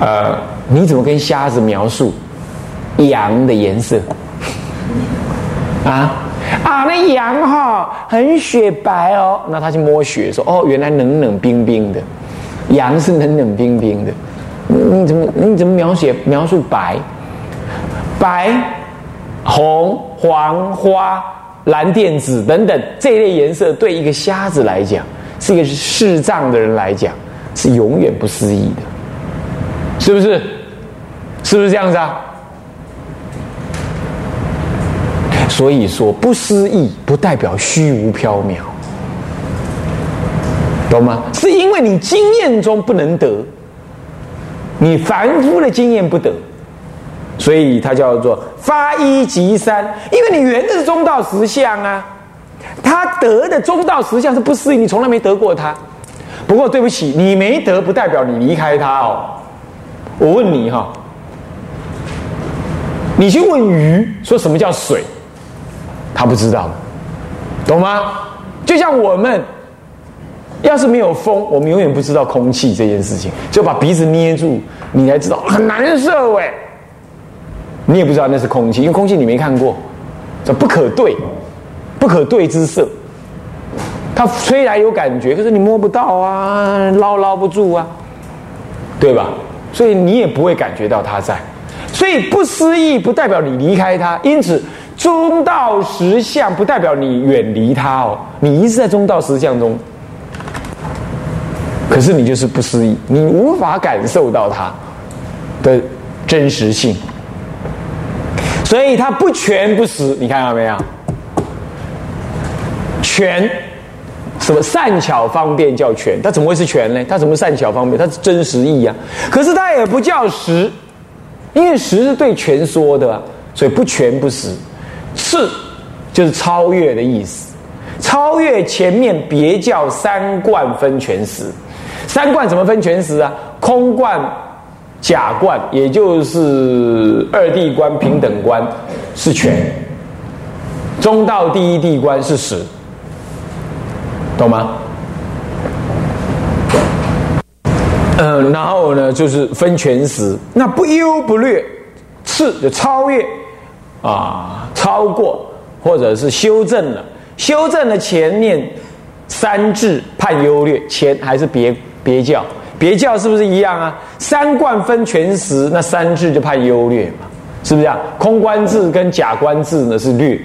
呃，你怎么跟瞎子描述羊的颜色？啊啊，那羊哈很雪白哦。那他去摸雪，说哦，原来冷冷冰冰的，羊是冷冷冰冰的。你怎么你怎么描写描述白、白、红、黄、花、蓝靛紫等等这一类颜色，对一个瞎子来讲，是一个视障的人来讲，是永远不思议的，是不是？是不是这样子啊？所以说，不思议不代表虚无缥缈，懂吗？是因为你经验中不能得，你凡夫的经验不得，所以它叫做发一即三。因为你圆的是中道实相啊，他得的中道实相是不思议，你从来没得过它。不过对不起，你没得不代表你离开它哦。我问你哈，你去问鱼说什么叫水？他不知道，懂吗？就像我们，要是没有风，我们永远不知道空气这件事情，就把鼻子捏住，你才知道很难受哎。你也不知道那是空气，因为空气你没看过，这不可对，不可对之色。它虽然有感觉，可是你摸不到啊，捞捞不住啊，对吧？所以你也不会感觉到它在。所以不思议不代表你离开它，因此。中道实相不代表你远离它哦，你一直在中道实相中，可是你就是不思议，你无法感受到它的真实性，所以它不全不实，你看到没有？全什么善巧方便叫全？它怎么会是全呢？它怎么善巧方便？它是真实意啊！可是它也不叫实，因为实是对全说的，所以不全不实。是，就是超越的意思。超越前面别叫三观分全实，三观怎么分全实啊？空观、假观，也就是二地观、平等观是全，中道第一地观是实，懂吗？嗯，然后呢，就是分全时，那不优不劣，次就超越。啊，超过或者是修正了，修正了前面三智判优劣，前还是别别教，别教是不是一样啊？三观分全时，那三智就判优劣嘛，是不是啊？空观智跟假观智呢是劣，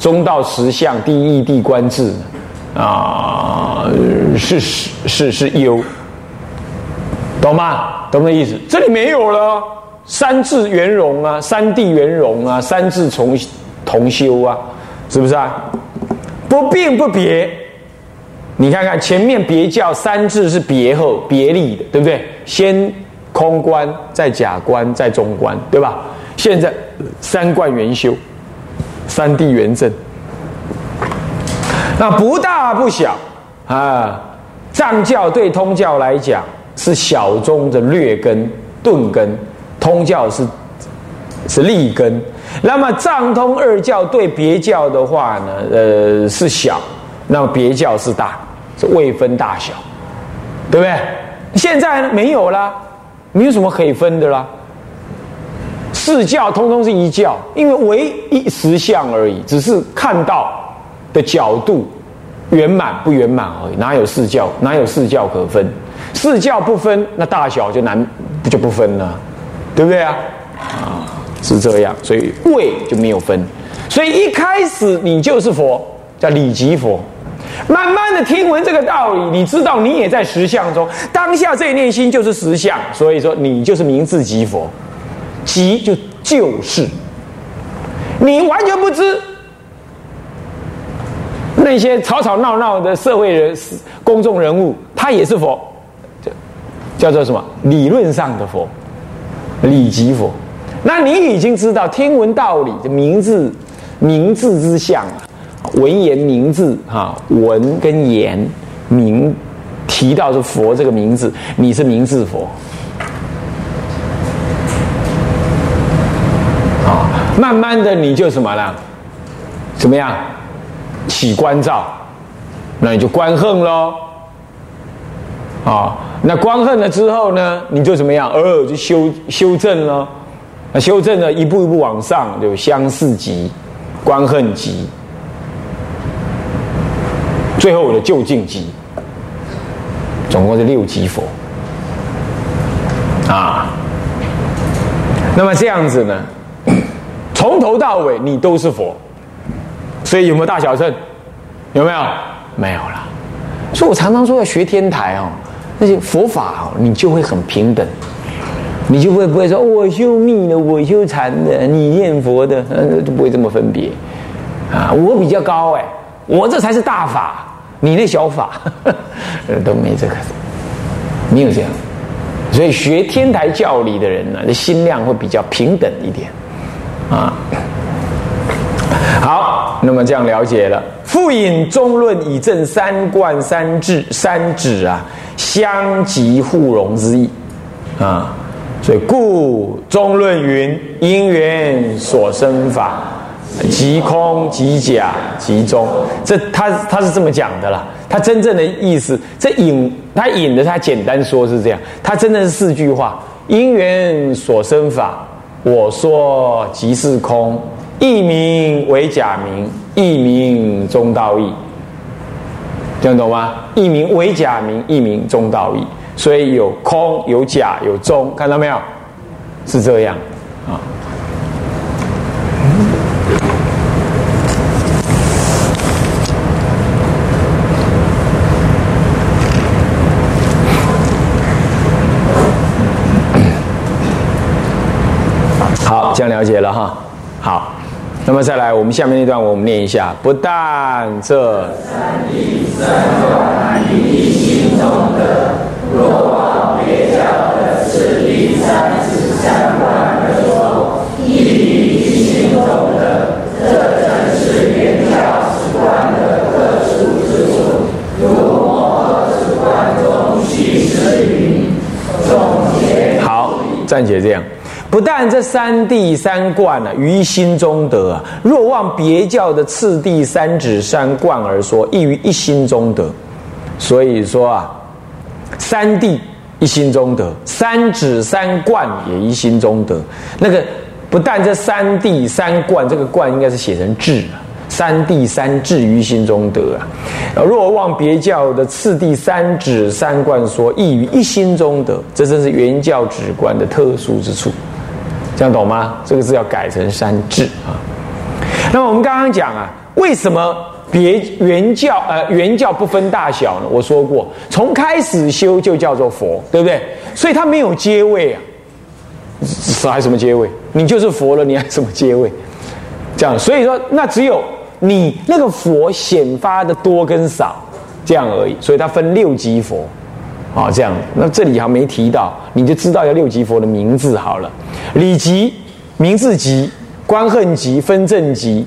中道实相第一地观智啊是是是是优，懂吗？懂的意思？这里没有了。三字圆融啊，三地圆融啊，三字同同修啊，是不是啊？不并不别，你看看前面别教三字是别后别立的，对不对？先空观，再假观，再中观，对吧？现在三观圆修，三地圆正，那不大不小啊。藏教对通教来讲是小中的劣根钝根。通教是是立根，那么藏通二教对别教的话呢，呃是小，那么别教是大，是未分大小，对不对？现在没有啦，没有什么可以分的啦。四教通通是一教，因为唯一实相而已，只是看到的角度圆满不圆满而已，哪有四教？哪有四教可分？四教不分，那大小就难，就不分了？对不对啊？啊，是这样，所以位就没有分，所以一开始你就是佛，叫理即佛。慢慢的听闻这个道理，你知道你也在实相中，当下这一念心就是实相，所以说你就是名字即佛，即就就是，你完全不知那些吵吵闹闹的社会人、公众人物，他也是佛，叫做什么？理论上的佛。理即佛，那你已经知道天文道理的名字，名字之相，文言名字哈，文跟言名提到是佛这个名字，你是名字佛，啊，慢慢的你就什么了？怎么样？起关照，那你就观恨喽，啊，那观恨了之后呢，你就怎么样？偶尔，就修修正了，那修正呢，一步一步往上，就相似极、观恨级，最后我的究竟极，总共是六级佛啊。那么这样子呢，从头到尾你都是佛，所以有没有大小乘？有没有？没有了。所以我常常说要学天台哦。那些佛法哦，你就会很平等，你就会不会说我修密的，我修禅的，你念佛的，嗯，都不会这么分别啊。我比较高哎，我这才是大法，你那小法，都没这个，没有这样。所以学天台教理的人呢，这心量会比较平等一点啊。好，那么这样了解了，复引中论以证三观三智三指啊。相即互融之意啊，所以故中论云：因缘所生法，即空即假即中。这他他是这么讲的啦。他真正的意思，这引他引的，他简单说是这样。他真的是四句话：因缘所生法，我说即是空，一名为假名，一名中道义。这样懂吗？一名为假名，一名中道义，所以有空有假有中，看到没有？是这样啊。好，这样了解了哈。好。那么再来，我们下面那段我们念一下。不但这三地三观一心中的，若往别教的次第三次三观而说，亦一心中的，这正是原教之观的特殊之处。如摩诃之观中续之云，总结。好，暂且这样。不但这三谛三观呢，于心中得；若望别教的次第三指三观而说，亦于一心中得。所以说啊，三谛一心中得，三指三观也一心中得。那个不但这三谛三观，这个观应该是写成智啊，三谛三智于心中得啊。若望别教的次第三指三观说，亦于一心中得。这正是原教旨观的特殊之处。这样懂吗？这个字要改成三智啊。那我们刚刚讲啊，为什么别原教呃原教不分大小呢？我说过，从开始修就叫做佛，对不对？所以它没有阶位啊，还什么阶位？你就是佛了，你还什么阶位？这样，所以说那只有你那个佛显发的多跟少这样而已。所以它分六级佛。啊，这样，那这里还没提到，你就知道要六级佛的名字好了。理级、名字级、观恨级、分正级，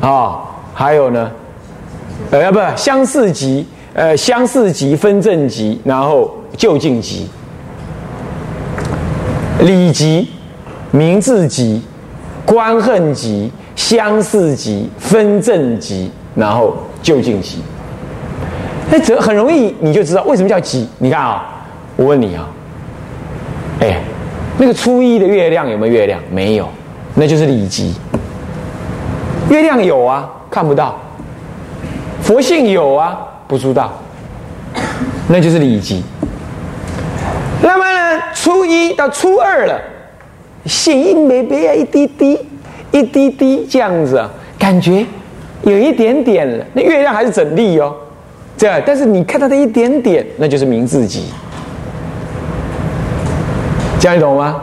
啊，还有呢，呃，不，相似级，呃，相似级、分正级，然后就近级。理级、名字级、观恨级、相似级、分正级，然后就近级。那这很容易，你就知道为什么叫吉。你看啊，我问你啊，哎，那个初一的月亮有没有月亮？没有，那就是里吉。月亮有啊，看不到。佛性有啊，不知道，那就是里吉。那么呢，初一到初二了，心一没别啊，一滴滴，一滴滴这样子，感觉有一点点了。那月亮还是整粒哦。这样，但是你看到的一点点，那就是名字级，这样你懂吗？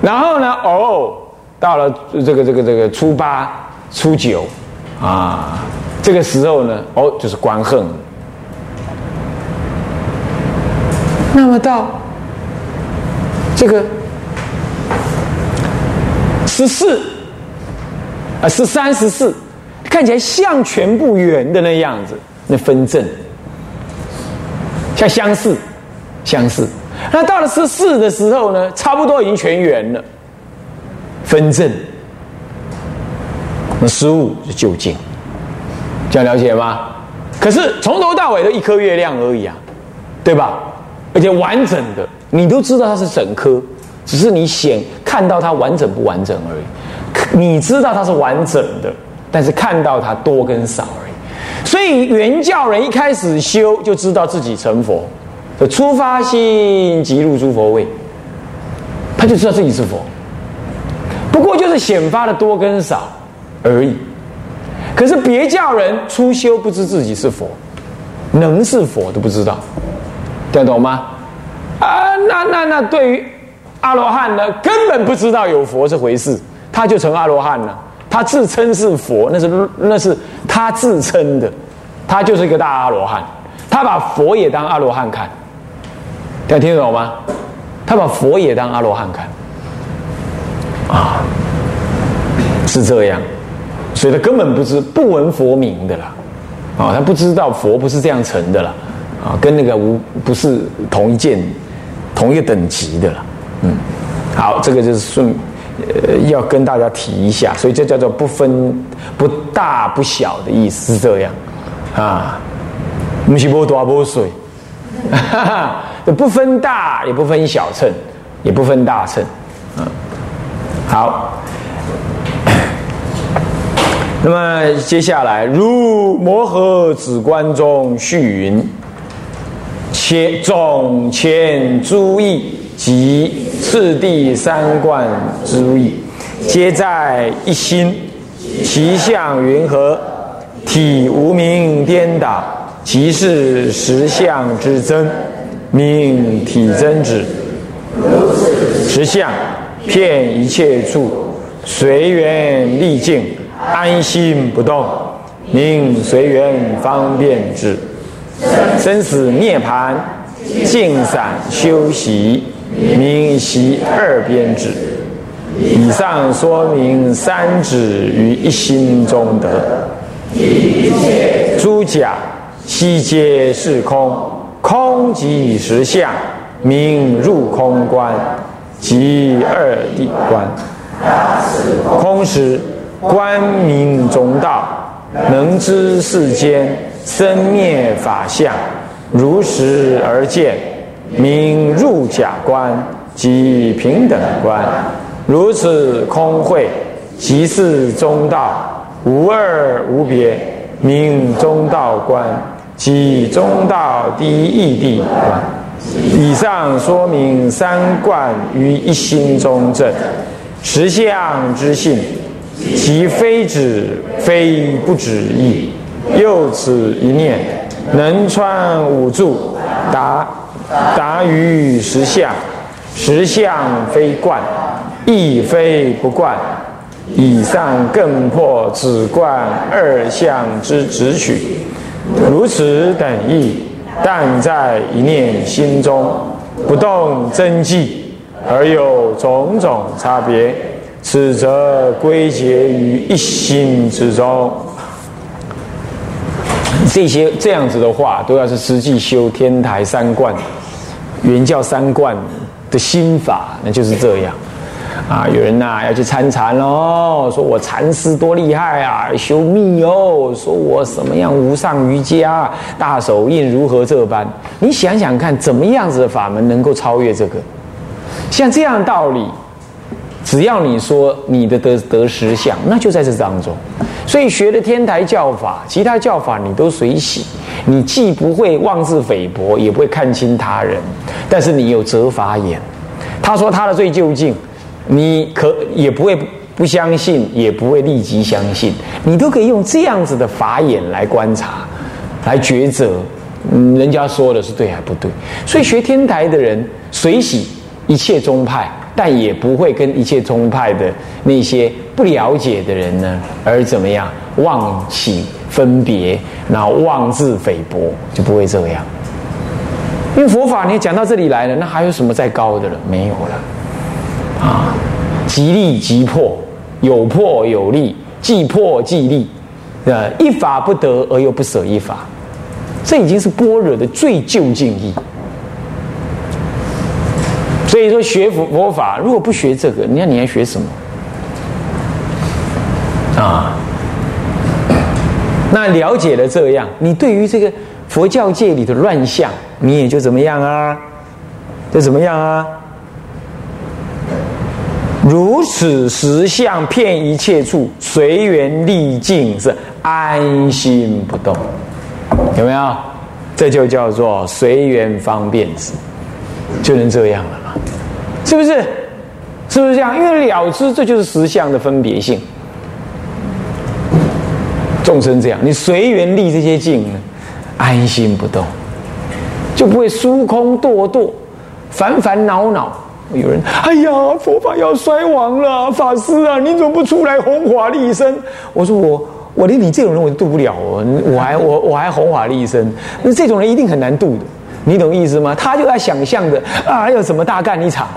然后呢，哦，到了这个这个这个初八、初九啊，这个时候呢，哦，就是观恨。那么到这个十四啊，十三、十四，看起来像全部圆的那样子。那分正，像相似，相似。那到了十四的时候呢，差不多已经全圆了。分正，那十五就就近，这样了解吗？可是从头到尾都一颗月亮而已啊，对吧？而且完整的，你都知道它是整颗，只是你显看到它完整不完整而已。你知道它是完整的，但是看到它多跟少而已。所以原教人一开始修就知道自己成佛，的出发心即入诸佛位，他就知道自己是佛。不过就是显发的多跟少而已。可是别教人初修不知自己是佛，能是佛都不知道，听得懂吗？啊，那那那对于阿罗汉呢，根本不知道有佛这回事，他就成阿罗汉了。他自称是佛，那是那是他自称的，他就是一个大阿罗汉，他把佛也当阿罗汉看，大家听得懂吗？他把佛也当阿罗汉看，啊，是这样。所以他根本不知不闻佛名的啦，啊，他不知道佛不是这样成的啦，啊，跟那个无不是同一件、同一个等级的啦，嗯，好，这个就是顺，呃，要跟大家提一下，所以这叫做不分不大不小的意思这样，啊，不是波多波水，哈哈，不分大也不分小乘，也不分大乘，嗯，好。那么接下来，如摩诃止观中续云：且总前诸意及次第三观之意，皆在一心，其相云何？体无名颠倒，即是实相之真，名体真之。实相遍一切处，随缘历境。安心不动，名随缘方便之；生死涅盘，静散修习，名习二边之。以上说明三指于一心中得。诸假悉皆是空，空即实相，名入空观，即二谛观。空时。观明中道，能知世间生灭法相，如实而见，名入假观，即平等观。如此空慧，即是中道，无二无别，名中道观，即中道第一义谛。以上说明三观于一心中正，实相之性。其非止，非不止意，又此一念，能穿五柱，达达于实相，实相非观，亦非不观。以上更破此观二相之直取，如此等意，但在一念心中，不动真迹，而有种种差别。此则归结于一心之中。这些这样子的话，都要是实际修天台三观、原教三观的心法，那就是这样。啊，有人呐要去参禅喽，说我禅师多厉害啊，修密哦，说我什么样无上瑜伽大手印如何这般？你想想看，怎么样子的法门能够超越这个？像这样道理。只要你说你的得得实相，那就在这当中。所以学的天台教法，其他教法你都随喜。你既不会妄自菲薄，也不会看轻他人，但是你有责法眼。他说他的罪究竟，你可也不会不相信，也不会立即相信。你都可以用这样子的法眼来观察，来抉择，嗯，人家说的是对还不对。所以学天台的人随喜一切宗派。但也不会跟一切宗派的那些不了解的人呢，而怎么样妄起分别，然后妄自菲薄，就不会这样。因为佛法你讲到这里来了，那还有什么再高的了？没有了。啊，即利即破，有破有利，既破即利，呃，一法不得而又不舍一法，这已经是般若的最究竟义。所以说学佛佛法，如果不学这个，你看你还学什么啊？那了解了这样，你对于这个佛教界里的乱象，你也就怎么样啊？这怎么样啊？如此实相，遍一切处，随缘历尽，是安心不动。有没有？这就叫做随缘方便之，就能这样了嘛？是不是？是不是这样？因为了知，这就是实相的分别性。众生这样，你随缘立这些境呢，安心不动，就不会疏空堕堕，烦烦恼恼。有人，哎呀，佛法要衰亡了，法师啊，你怎么不出来弘法利生？我说我，我连你这种人我都渡不了哦，我还我我还弘法利生，那这种人一定很难渡的，你懂意思吗？他就在想象着啊，要怎么大干一场，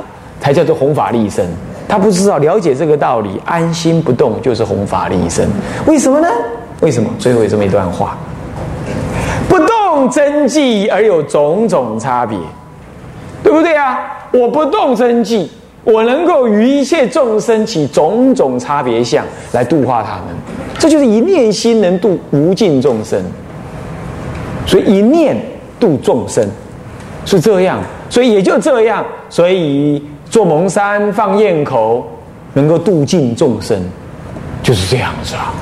才叫做弘法利生。他不知道了解这个道理，安心不动就是弘法利生。为什么呢？为什么？最后有这么一段话：不动真迹而有种种差别，对不对啊？我不动真迹，我能够与一切众生起种种差别相来度化他们，这就是一念心能度无尽众生。所以一念度众生是这样，所以也就这样，所以做蒙山放焰口能够度尽众生，就是这样子啊。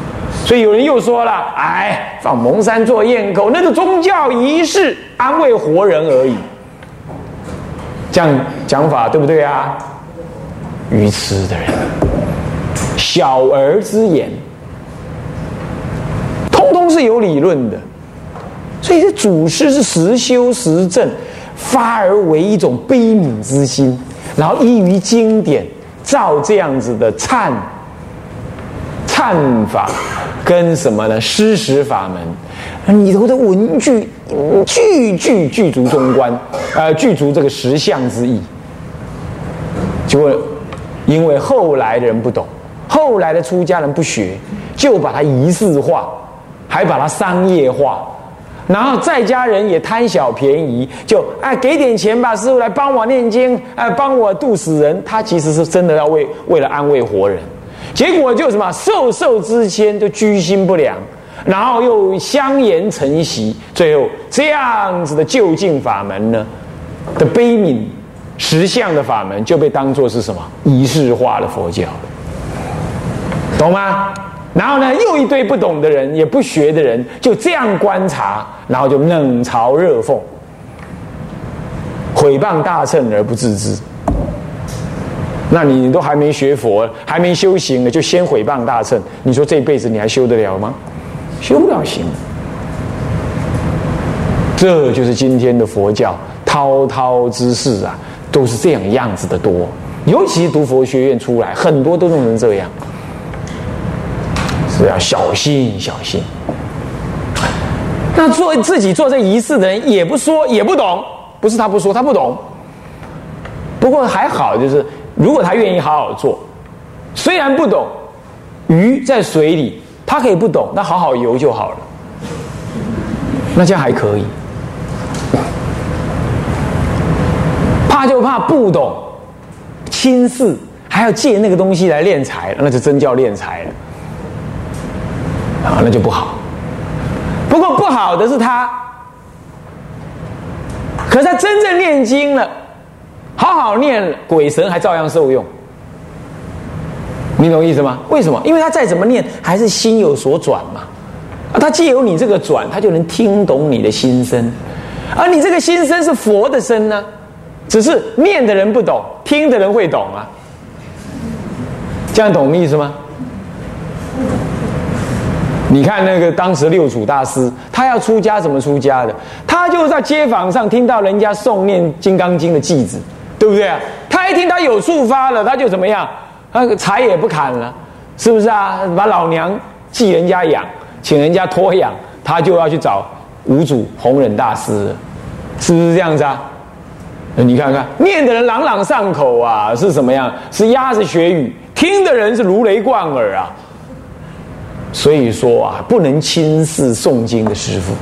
所以有人又说了：“哎，放蒙山做焰口，那是宗教仪式，安慰活人而已。”这样讲法对不对啊？愚痴的人，小儿之言，通通是有理论的。所以这祖师是实修实证，发而为一种悲悯之心，然后依于经典，造这样子的忏忏法，跟什么呢？施食法门里头的文句，句句具足中观，呃，具足这个实相之意。结果，因为后来的人不懂，后来的出家人不学，就把它仪式化，还把它商业化，然后在家人也贪小便宜，就哎给点钱吧，师傅来帮我念经，哎帮我度死人。他其实是真的要为为了安慰活人，结果就什么受受之谦，就居心不良，然后又相言成习，最后这样子的就近法门呢的悲悯。实相的法门就被当作是什么仪式化的佛教，懂吗？然后呢，又一堆不懂的人，也不学的人，就这样观察，然后就冷嘲热讽，毁谤大乘而不自知。那你都还没学佛，还没修行呢，就先毁谤大乘，你说这辈子你还修得了吗？修不了行。这就是今天的佛教滔滔之事啊！都是这样样子的多，尤其读佛学院出来，很多都弄成这样，是要小心小心。那做自己做这仪式的人也不说也不懂，不是他不说他不懂。不过还好，就是如果他愿意好好做，虽然不懂，鱼在水里，他可以不懂，那好好游就好了，那这样还可以。怕就怕不懂，轻视，还要借那个东西来练财，那就真叫练财了，啊，那就不好。不过不好的是他，可是他真正念经了，好好念，鬼神还照样受用。你懂意思吗？为什么？因为他再怎么念，还是心有所转嘛。他既有你这个转，他就能听懂你的心声，而你这个心声是佛的声呢。只是念的人不懂，听的人会懂啊。这样懂意思吗？你看那个当时六祖大师，他要出家怎么出家的？他就在街坊上听到人家诵念《金刚经》的偈子，对不对？他一听他有触发了，他就怎么样？那个柴也不砍了，是不是啊？把老娘寄人家养，请人家托养，他就要去找五祖弘忍大师，是不是这样子啊？你看看，念的人朗朗上口啊，是什么样？是鸭子学语，听的人是如雷贯耳啊。所以说啊，不能轻视诵经的师傅，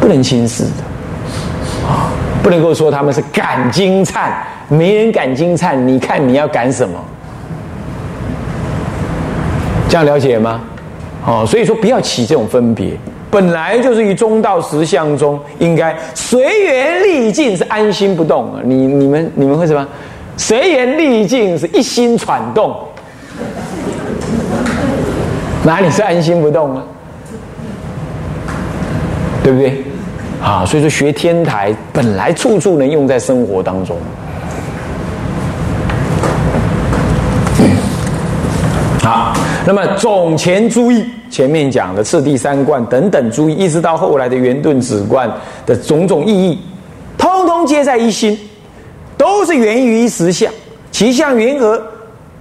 不能轻视的啊，不能够说他们是赶经忏，没人赶经忏，你看你要赶什么？这样了解吗？哦，所以说不要起这种分别，本来就是于中道实相中，应该随缘历尽，是安心不动。你你们你们会什么？随缘历尽是一心喘动，哪里是安心不动啊？对不对？啊，所以说学天台本来处处能用在生活当中。好，那么总前注意前面讲的次第三观等等注意，一直到后来的圆顿止观的种种意义，通通皆在一心，都是源于一实相，其相缘而？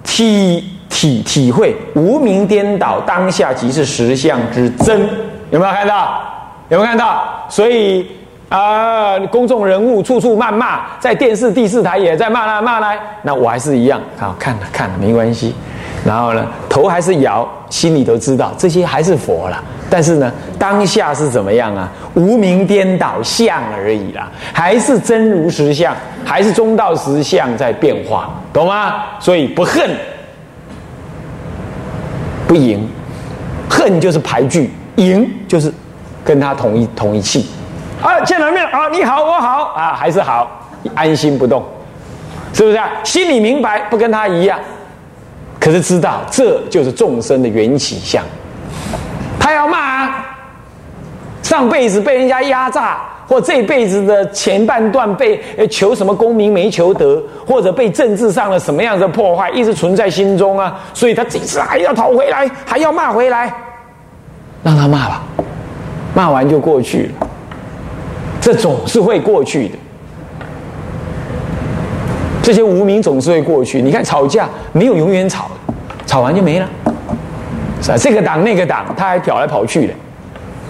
体体体会无名颠倒，当下即是实相之真。有没有看到？有没有看到？所以啊，公众人物处处谩骂，在电视第四台也在骂来骂来，那我还是一样，好看了看了没关系。然后呢，头还是摇，心里都知道这些还是佛了。但是呢，当下是怎么样啊？无名颠倒相而已啦，还是真如实相，还是中道实相在变化，懂吗？所以不恨，不赢，恨就是排拒，赢就是跟他同一同一气。啊，见了面啊，你好，我好啊，还是好，安心不动，是不是啊？心里明白，不跟他一样。可是知道这就是众生的缘起相，他要骂上辈子被人家压榨，或这辈子的前半段被求什么功名没求得，或者被政治上的什么样的破坏一直存在心中啊，所以他这次还要讨回来，还要骂回来，让他骂吧，骂完就过去了，这总是会过去的。这些无名总是会过去。你看吵架没有永远吵的，吵完就没了，是吧？这个党那个党，他还跑来跑去的，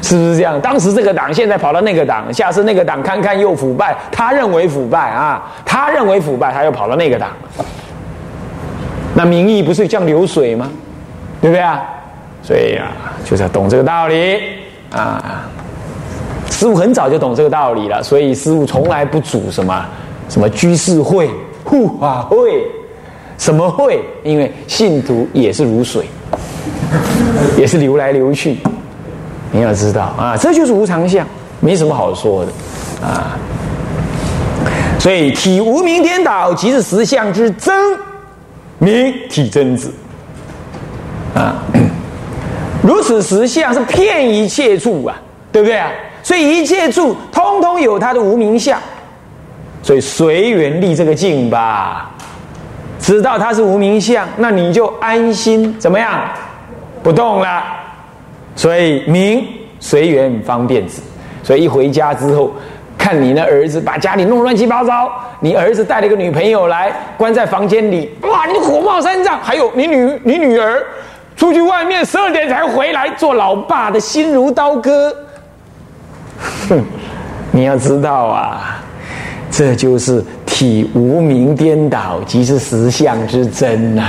是不是这样？当时这个党，现在跑到那个党，下次那个党看看又腐败，他认为腐败啊，他认为腐败，他又跑到那个党。那民意不是像流水吗？对不对啊？所以啊，就是要懂这个道理啊。师傅很早就懂这个道理了，所以师傅从来不主什么什么居士会。护法会，什么会？因为信徒也是如水，也是流来流去。你要知道啊，这就是无常相，没什么好说的啊。所以体无名颠倒，即是实相之真，名体真子啊。如此实相是骗一切处啊，对不对啊？所以一切处通通有它的无名相。所以随缘立这个境吧，知道它是无名相，那你就安心怎么样？不动了。所以名随缘方便子。所以一回家之后，看你那儿子把家里弄乱七八糟，你儿子带了一个女朋友来，关在房间里，哇，你火冒三丈。还有你女你女儿出去外面十二点才回来，做老爸的心如刀割。哼，你要知道啊。这就是体无名颠倒，即是实相之真呐。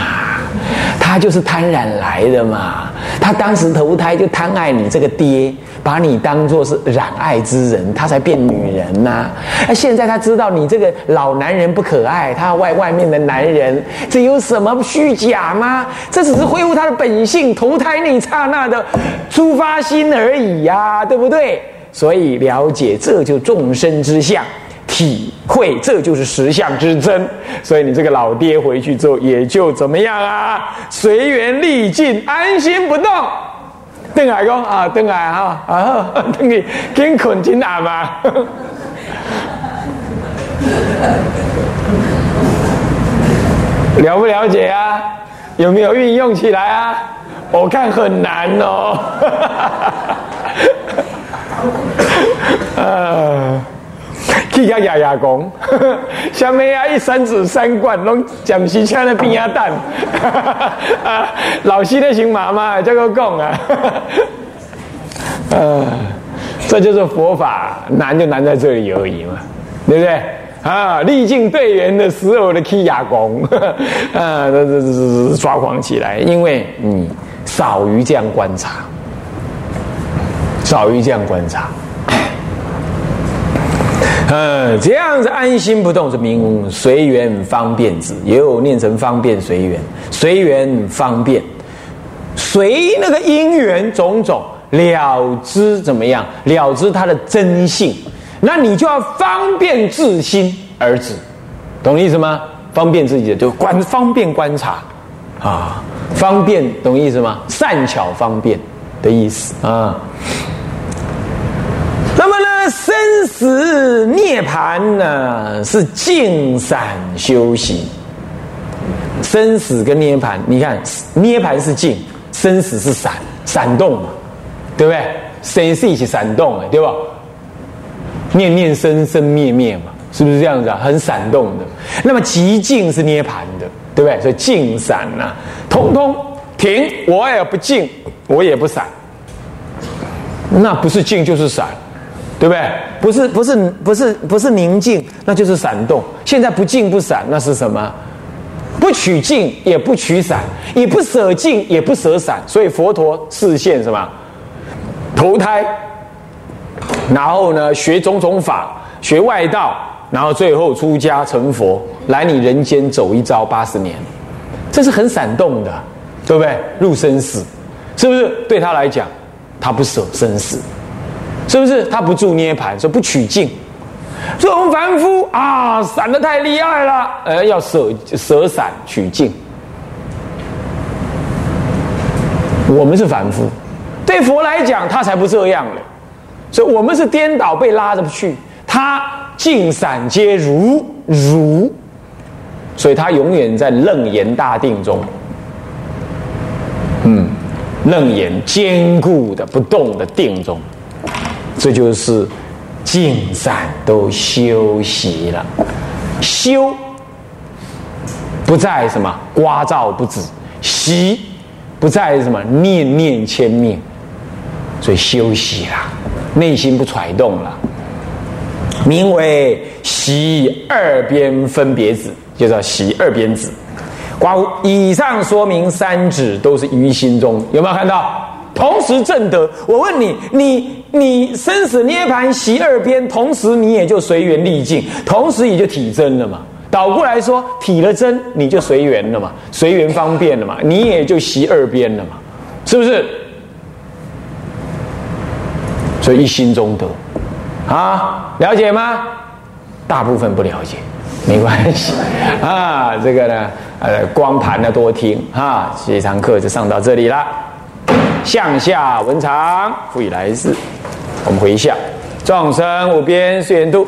他就是贪染来的嘛。他当时投胎就贪爱你这个爹，把你当做是染爱之人，他才变女人呐。那现在他知道你这个老男人不可爱，他外外面的男人，这有什么虚假吗？这只是恢复他的本性，投胎那一刹那的出发心而已呀，对不对？所以了解，这就众生之相。体会，这就是实相之真。所以你这个老爹回去之后，也就怎么样啊？随缘历尽，安心不动。邓海公啊，邓海哈啊，邓你跟捆金阿嘛？了不了解啊？有没有运用起来啊？我看很难哦。啊。去甲爷爷讲，什么啊？一三子三观拢暂时请咧边啊等，啊，老师咧姓妈妈，这个讲啊，呃，这就是佛法难就难在这里而已嘛，对不对？啊，历尽队员的时候的去哑公，啊，这这这这抓狂起来，因为你少于这样观察，少于这样观察。嗯，这样子安心不动是名随缘方便子，也有念成方便随缘，随缘方便，随那个因缘种种，了知怎么样？了知它的真性，那你就要方便自心而止，懂意思吗？方便自己的就观方便观察啊，方便懂意思吗？善巧方便的意思啊。生死涅槃呢是静散修行。生死跟涅槃，你看涅槃是静，生死是闪，闪动嘛，对不对？生是一起闪动的，对吧？念念生生灭灭嘛，是不是这样子啊？很闪动的。那么极静是涅槃的，对不对？所以静散呐，通通停，我也不静，我也不闪，那不是静就是散。对不对？不是不是不是不是宁静，那就是闪动。现在不静不闪，那是什么？不取静也不取闪，也不舍静也不舍闪。所以佛陀示现什么？投胎，然后呢学种种法，学外道，然后最后出家成佛，来你人间走一遭八十年，这是很闪动的，对不对？入生死，是不是？对他来讲，他不舍生死。是不是他不住涅盘，说不取静？这种凡夫啊，散的太厉害了，呃，要舍舍散取静。我们是凡夫，对佛来讲，他才不这样嘞。所以我们是颠倒被拉着去，他静散皆如如，所以他永远在楞严大定中。嗯，楞严坚固的不动的定中。这就是静散都休息了，修不在什么刮照不止，息不在什么念念牵命，所以休息了，内心不揣动了，名为习二边分别子，就叫习二边子。刮以上说明三指都是于心中，有没有看到？同时正得，我问你，你你生死涅盘习二边，同时你也就随缘历尽，同时也就体真了嘛。倒过来说，体了真，你就随缘了嘛，随缘方便了嘛，你也就习二边了嘛，是不是？所以一心中得，啊，了解吗？大部分不了解，没关系啊。这个呢，呃，光盘呢多听哈，这堂课就上到这里了。向下文长，复以来世。我们回一下：众生无边誓愿度，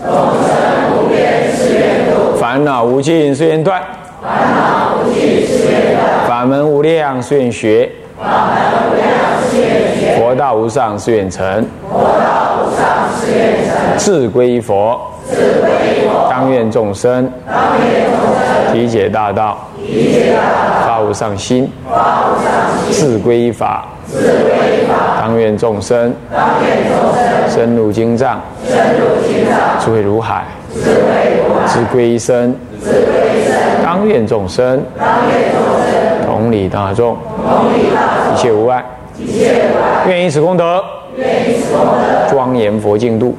众生无边誓愿度；烦恼无尽誓愿断，烦恼无尽誓愿断；法门无量誓愿学，法门无量誓愿学；佛道无上誓愿成，佛道无上誓愿成；自归佛，自归佛；当愿众生，当愿众生。体解大道，体解大道；发无上心，发无上心；自归依法，自归法；当愿众生，当愿众生深入经藏，深入经藏；智慧如海，智慧如海；自归一生，自归一生；当愿众生，当愿众生同理大众，同理大众一切无碍。一切无碍。愿以此功德，愿以此功德，庄严佛净土，